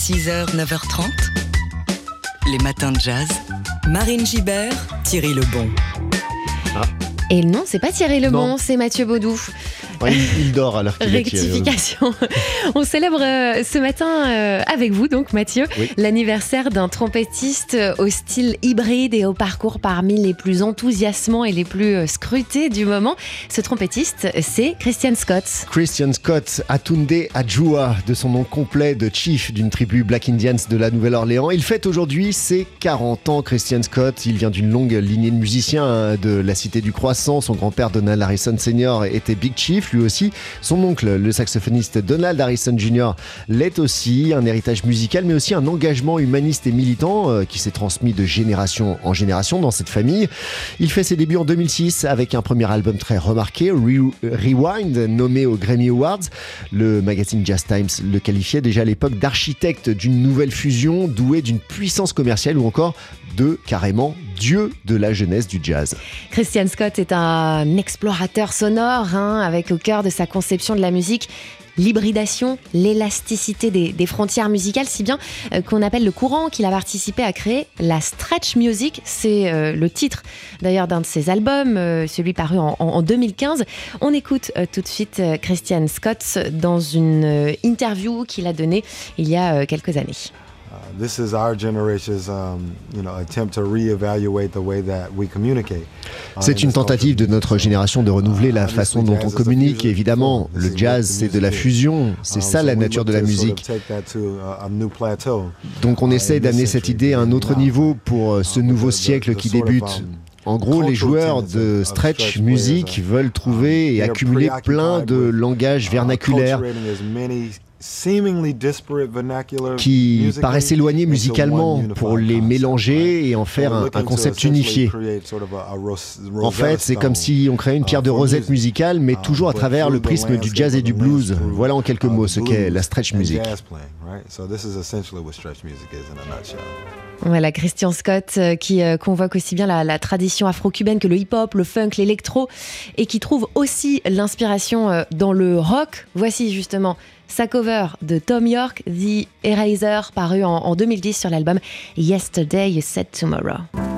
6h, 9h30. Les matins de jazz. Marine Gibert, Thierry Lebon. Et non, c'est pas Thierry Lebon, c'est Mathieu Baudou. Ouais, il, il dort alors qu'il. Rectification. On célèbre euh, ce matin euh, avec vous, donc Mathieu, Oui. l'anniversaire d'un trompettiste euh, au style hybride et au parcours parmi les plus enthousiasmants et les plus scrutés du moment. Ce trompettiste, c'est Christian Scott. Christian Scott Atunde Adjua, de son nom complet de chief d'une tribu Black Indians de la Nouvelle-Orléans. Il fête aujourd'hui ses 40 ans. Christian Scott, il vient d'une longue lignée de musiciens hein, de la cité du Croissant. Son grand-père Donald Harrison Sr. était Big Chief, lui aussi. Son oncle, le saxophoniste Donald Harrison Jr., l'est aussi. Un héritage musical, mais aussi un engagement humaniste et militant euh, qui s'est transmis de génération en génération dans cette famille. Il fait ses débuts en 2006 avec un premier album très remarqué, Re- Rewind, nommé aux Grammy Awards. Le magazine Jazz Times le qualifiait déjà à l'époque d'architecte d'une nouvelle fusion, doué d'une puissance commerciale ou encore de carrément dieu de la jeunesse du jazz. Christian Scott est un explorateur sonore, hein, avec au cœur de sa conception de la musique l'hybridation, l'élasticité des, frontières musicales, si bien euh, qu'on appelle le courant qu'il a participé à créer la stretch music. C'est euh, le titre d'ailleurs d'un de ses albums, euh, celui paru en, en- en 2015. On écoute tout de suite Christian Scott dans une interview qu'il a donnée il y a quelques années. Uh, this is our generation's, um, you know, attempt to reevaluate the way that we communicate. uh, C'est une tentative de notre génération de renouveler la Uh, façon dont on communique. Évidemment, le jazz, c'est de la fusion. C'est Um, ça la nature de la musique. Donc on Uh, this d'amener cette idée à un autre niveau pour euh, ce Uh, nouveau siècle qui débute. um, En gros, les joueurs de stretch music players, veulent trouver et accumuler plein de langages uh, vernaculaires qui paraissent éloignés into musicalement pour les mélanger et en faire un, concept unifié. En fait, c'est comme si on créait une pierre uh, de rosette music. musicale, mais Uh, toujours à but travers through le the prisme du jazz et du blues. Voilà en quelques uh, mots ce qu'est la stretch music. Voilà, Christian Scott euh, qui euh, convoque aussi bien la, la tradition afro-cubaine que le hip-hop, le funk, l'électro et qui trouve aussi l'inspiration euh, dans le rock. Voici justement sa cover de Tom York, The Eraser, paru en, en 2010 sur l'album Yesterday You Said Tomorrow.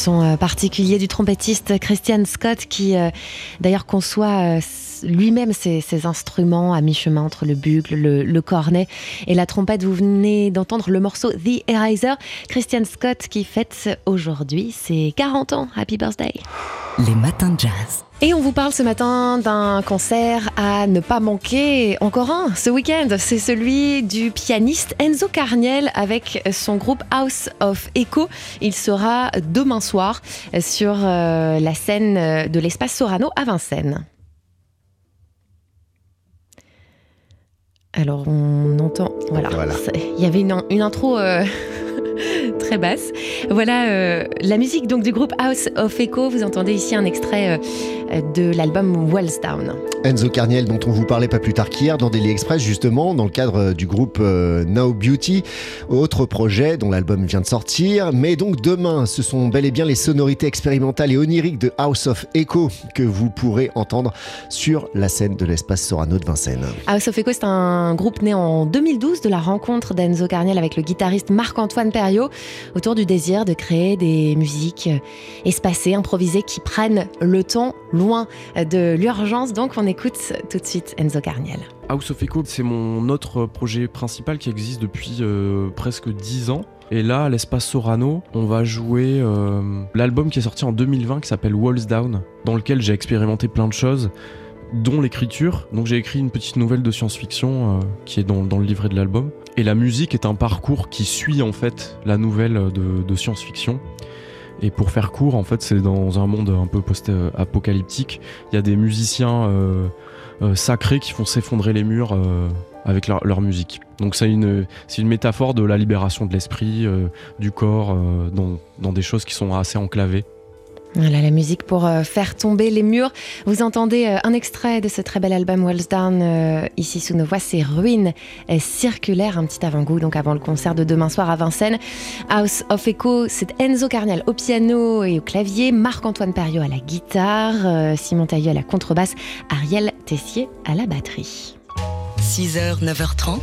Son euh, particulier du trompettiste Christian Scott qui euh, d'ailleurs conçoit euh, lui-même ses, instruments à mi-chemin entre le bugle, le, cornet et la trompette. Vous venez d'entendre le morceau The Eraser. Christian Scott qui fête aujourd'hui ses 40 ans. Happy birthday. Les matins de jazz. Et on vous parle ce matin d'un concert à ne pas manquer. Encore un ce week-end, c'est celui du pianiste Enzo Carniel avec son groupe House of Echo. Il sera demain soir sur euh, la scène de l'espace Sorano à Vincennes. Alors on entend, voilà, il y avait une, intro euh, très basse. Voilà euh, la musique donc du groupe House of Echo. Vous entendez ici un extrait de l'album Wells Down. Enzo Carniel, dont on vous parlait pas plus tard qu'hier dans Daily Express, justement, dans le cadre euh, du groupe euh, Now Beauty, autre projet dont l'album vient de sortir. Mais donc demain, ce sont bel et bien les sonorités expérimentales et oniriques de House of Echo que vous pourrez entendre sur la scène de l'espace Sorano de Vincennes. House of Echo, c'est un groupe né en 2012 de la rencontre d'Enzo Carniel avec le guitariste Marc-Antoine Perriot autour du désir de créer des musiques euh, espacées, improvisées qui prennent le temps loin de l'urgence. Donc on écoute tout de suite Enzo Carniel. House of Echo, c'est mon autre projet principal qui existe depuis euh, presque 10 ans. Et là, à l'espace Sorano, on va jouer euh, l'album qui est sorti en 2020 qui s'appelle Walls Down, dans lequel j'ai expérimenté plein de choses, dont l'écriture. Donc j'ai écrit une petite nouvelle de science-fiction euh, qui est dans, le livret de l'album. Et la musique est un parcours qui suit en fait la nouvelle de science-fiction. Et pour faire court, en fait, c'est dans un monde un peu post-apocalyptique. Il y a des musiciens euh, euh, sacrés qui font s'effondrer les murs euh, avec leur, musique. Donc c'est une, métaphore de la libération de l'esprit, du corps, dans des choses qui sont assez enclavées. Voilà la musique pour euh, faire tomber les murs. Vous entendez euh, un extrait de ce très bel album Walls Down euh, ici sous nos voix. C'est Ruines circulaires, un petit avant-goût donc avant le concert de demain soir à Vincennes. House of Echo, c'est Enzo Carniel au piano et au clavier, Marc-Antoine Perriot à la guitare, Simon Tailleux à la contrebasse, Ariel Tessier à la batterie. 6h, 9h30,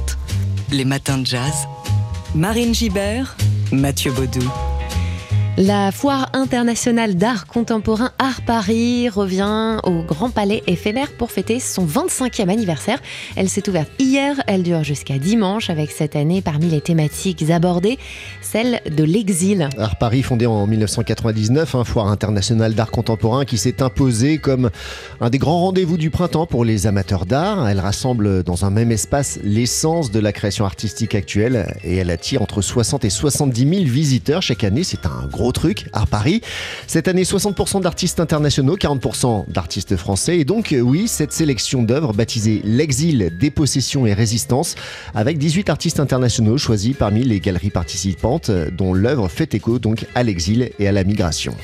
les matins de jazz. Marine Gibert, Mathieu Baudou. La foire internationale d'art contemporain Art Paris revient au Grand Palais éphémère pour fêter son 25e anniversaire. Elle s'est ouverte hier, elle dure jusqu'à dimanche avec cette année parmi les thématiques abordées, celle de l'exil. Art Paris fondé en 1999, un foire internationale d'art contemporain qui s'est imposée comme un des grands rendez-vous du printemps pour les amateurs d'art. Elle rassemble dans un même espace l'essence de la création artistique actuelle et elle attire entre 60 et 70 000 visiteurs chaque année. C'est un gros truc, à Paris. Cette année, 60% d'artistes internationaux, 40% d'artistes français. Et donc, euh, oui, cette sélection d'œuvres baptisée L'exil, dépossession et résistance, avec 18 artistes internationaux choisis parmi les galeries participantes, dont l'œuvre fait écho donc à l'exil et à la migration.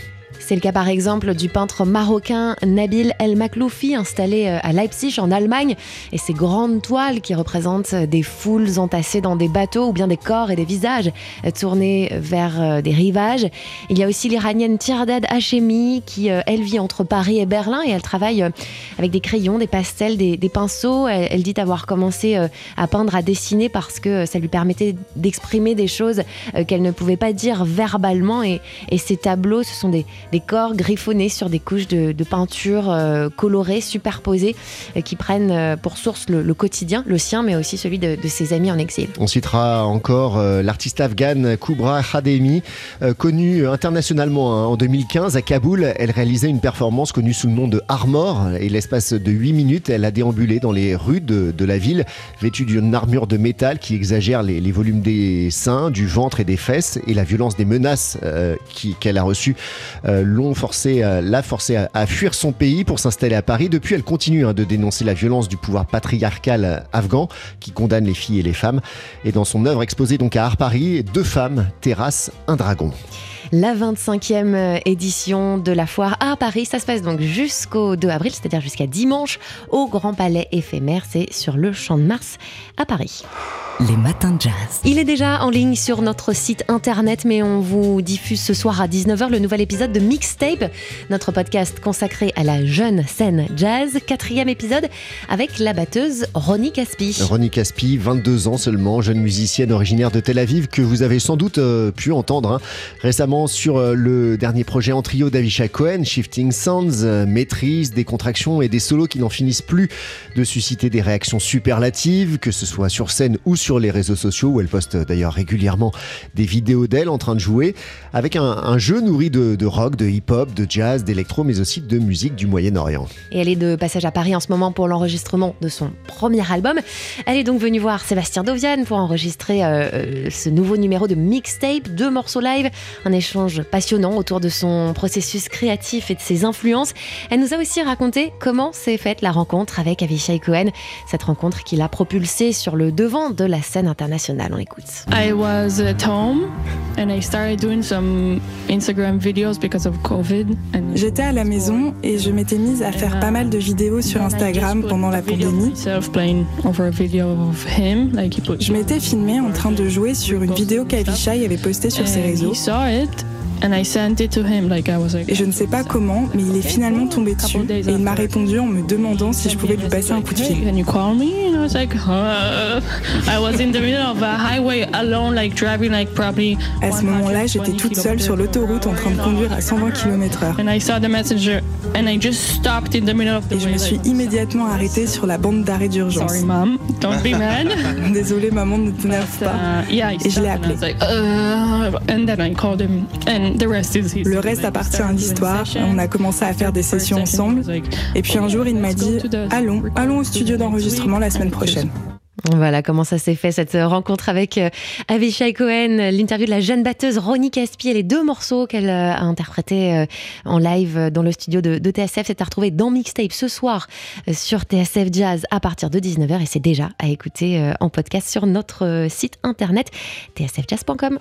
C'est le cas par exemple du peintre marocain Nabil El Makloufi installé euh, à Leipzig en Allemagne et ses grandes toiles qui représentent des foules entassées dans des bateaux ou bien des corps et des visages euh, tournés vers euh, des rivages. Il y a aussi l'iranienne Tirdad Hachemi qui elle vit entre Paris et Berlin et elle travaille avec des crayons, des pastels, des, pinceaux. Elle, dit avoir commencé à peindre, à dessiner parce que ça lui permettait d'exprimer des choses qu'elle ne pouvait pas dire verbalement et, et ces tableaux ce sont des, des corps griffonnés sur des couches de, peinture euh, colorées, superposées, euh, qui prennent euh, pour source le, quotidien, le sien, mais aussi celui de, ses amis en exil. On citera encore l'artiste afghane Kubra Khademi, connue internationalement hein. en 2015 à Kaboul. Elle réalisait une performance connue sous le nom de Armor et l'espace de 8 minutes, elle a déambulé dans les rues de, la ville, vêtue d'une armure de métal qui exagère les, volumes des seins, du ventre et des fesses et la violence des menaces qu'elle a reçues l'ont forcé, euh, l'a forcé à, fuir son pays pour s'installer à Paris. Depuis, elle continue hein, de dénoncer la violence du pouvoir patriarcal afghan qui condamne les filles et les femmes. Et dans son œuvre exposée donc à Art Paris, deux femmes terrassent un dragon. La 25e euh, édition de la foire à Paris, ça se passe donc jusqu'au 2 avril, c'est-à-dire jusqu'à dimanche, au Grand Palais éphémère. C'est sur le Champ de Mars à Paris. Les matins de jazz. Il est déjà en ligne sur notre site internet, mais on vous diffuse ce soir à 19h le nouvel épisode de Mixtape, notre podcast consacré à la jeune scène jazz. Quatrième épisode avec la batteuse Ronnie Caspi. Ronnie Caspi, 22 ans seulement, jeune musicienne originaire de Tel Aviv que vous avez sans doute euh, pu entendre hein, récemment sur euh, le dernier projet en trio d'Avisha Cohen, Shifting Sounds, euh, maîtrise, des contractions et des solos qui n'en finissent plus de susciter des réactions superlatives, que ce soit sur scène ou sur les réseaux sociaux, où elle poste d'ailleurs régulièrement des vidéos d'elle en train de jouer, avec un, jeu nourri de, de rock, de hip-hop, de jazz, d'électro, mais aussi de musique du Moyen-Orient. Et elle est de passage à Paris en ce moment pour l'enregistrement de son premier album. Elle est donc venue voir Sébastien Dovian pour enregistrer euh, euh, ce nouveau numéro de mixtape, deux morceaux live, un échange passionnant autour de son processus créatif et de ses influences. Elle nous a aussi raconté comment s'est faite la rencontre avec Avishai Cohen, cette rencontre qui l'a propulsée sur le devant de la scène internationale. On écoute. I was at home and I started doing some Instagram videos because of COVID. And J'étais à la maison et je m'étais mise à faire pas mal de vidéos sur Instagram pendant la pandémie. Je m'étais filmée en train de jouer sur une vidéo qu'Avishai avait postée sur ses réseaux. Et je ne sais pas comment, mais il est finalement tombé dessus et il m'a répondu en me demandant si je pouvais lui passer un coup de fil. À ce moment-là, j'étais toute seule sur l'autoroute en train de conduire à 120 km/h. Et je me suis immédiatement arrêtée sur la bande d'arrêt d'urgence. Désolée, maman, ne t'énerve pas. Et je l'ai appelé. Le reste appartient à l'histoire. On a commencé à faire des sessions ensemble. Et puis un jour, il m'a dit Allons, allons au studio d'enregistrement la semaine prochaine. Voilà comment ça s'est fait cette rencontre avec euh, Avishai Cohen, l'interview de la jeune batteuse Ronnie Caspi et les deux morceaux qu'elle euh, a interprétés euh, en live dans le studio de, de TSF. C'est à retrouver dans Mixtape ce soir sur TSF Jazz à partir de 19h et c'est déjà à écouter en podcast sur notre site internet tsfjazz.com.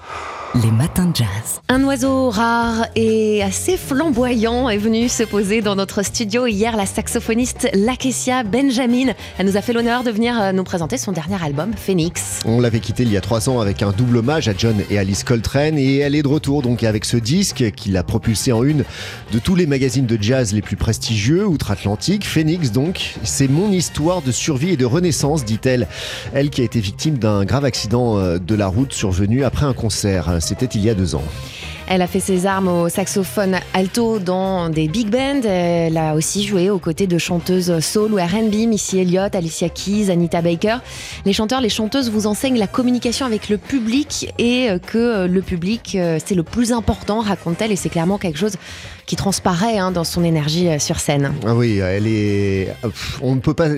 Les matins de jazz. Un oiseau rare et assez flamboyant est venu se poser dans notre studio hier, la saxophoniste Lakesia Benjamin. Elle nous a fait l'honneur de venir nous présenter son dernier album, Phoenix. On l'avait quitté il y a trois ans avec un double hommage à John et Alice Coltrane et elle est de retour donc avec ce disque qui l'a propulsé en une de tous les magazines de jazz les plus prestigieux outre-Atlantique. Phoenix donc, c'est mon histoire de survie et de renaissance, dit-elle. Elle qui a été victime d'un grave accident euh, de la route survenu après un concert. C'était il y a deux ans. Elle a fait ses armes au saxophone alto dans des big bands. Elle a aussi joué aux côtés de chanteuses soul ou R&B, Missy Elliott, Alicia Keys, Anita Baker. Les chanteurs, les chanteuses vous enseignent la communication avec le public et que le public, c'est le plus important, raconte-t-elle, et c'est clairement quelque chose qui transparaît hein, dans son énergie sur scène. Ah oui, elle est. On ne peut pas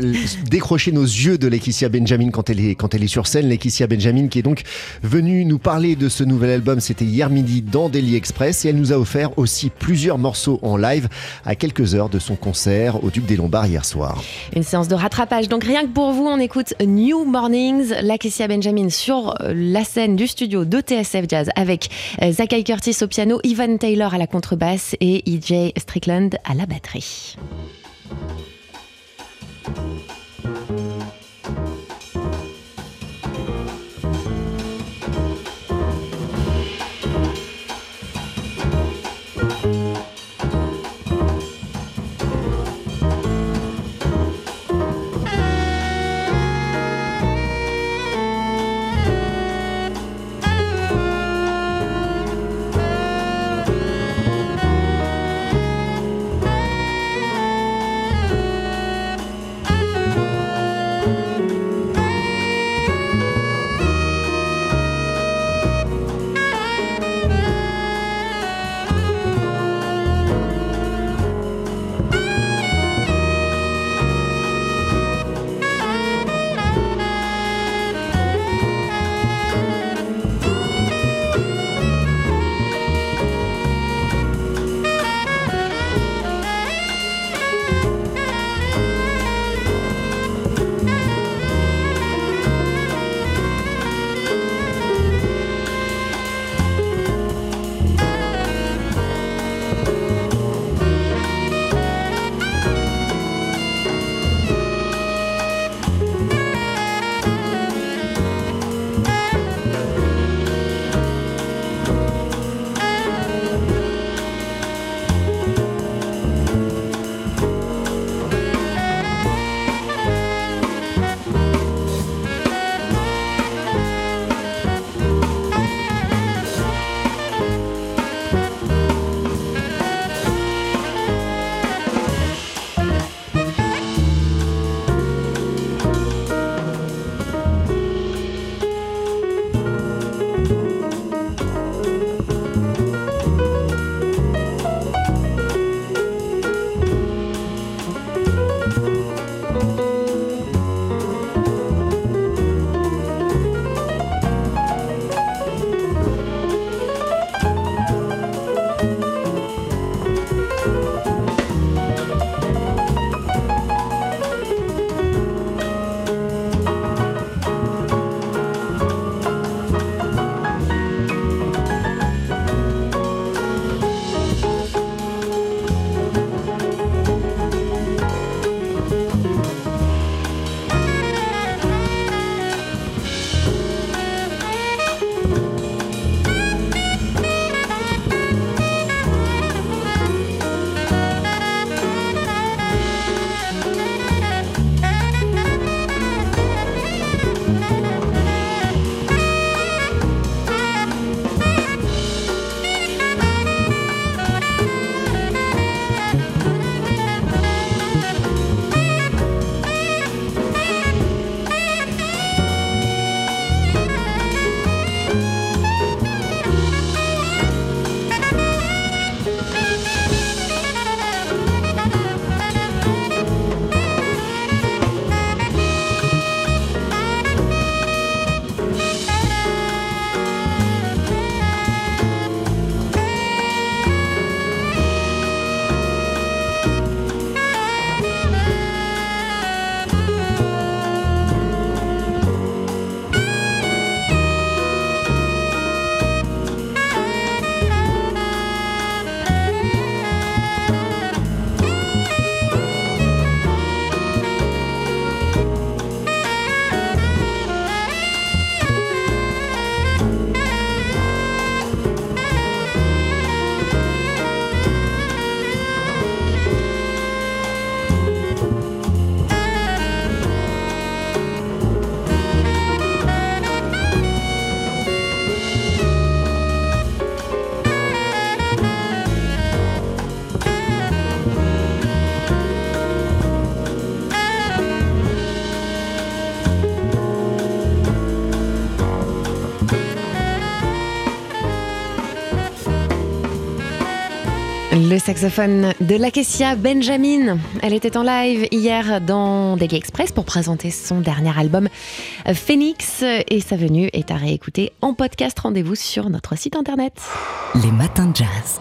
décrocher nos yeux de Laetitia Benjamin quand elle est quand elle est sur scène. Laetitia Benjamin qui est donc venue nous parler de ce nouvel album. C'était hier midi dans Daily Express et elle nous a offert aussi plusieurs morceaux en live à quelques heures de son concert au Duc des Lombards hier soir. Une séance de rattrapage. Donc rien que pour vous, on écoute New Mornings, Laetitia Benjamin sur la scène du studio de TSF Jazz avec Zakai Curtis au piano, Ivan Taylor à la contrebasse et EJ Strickland à la batterie. Saxophone de Lakesia Benjamin. Elle était en live hier dans Daily Express pour présenter son dernier album Phoenix et sa venue est à réécouter en podcast. Rendez-vous sur notre site internet. Les matins de jazz.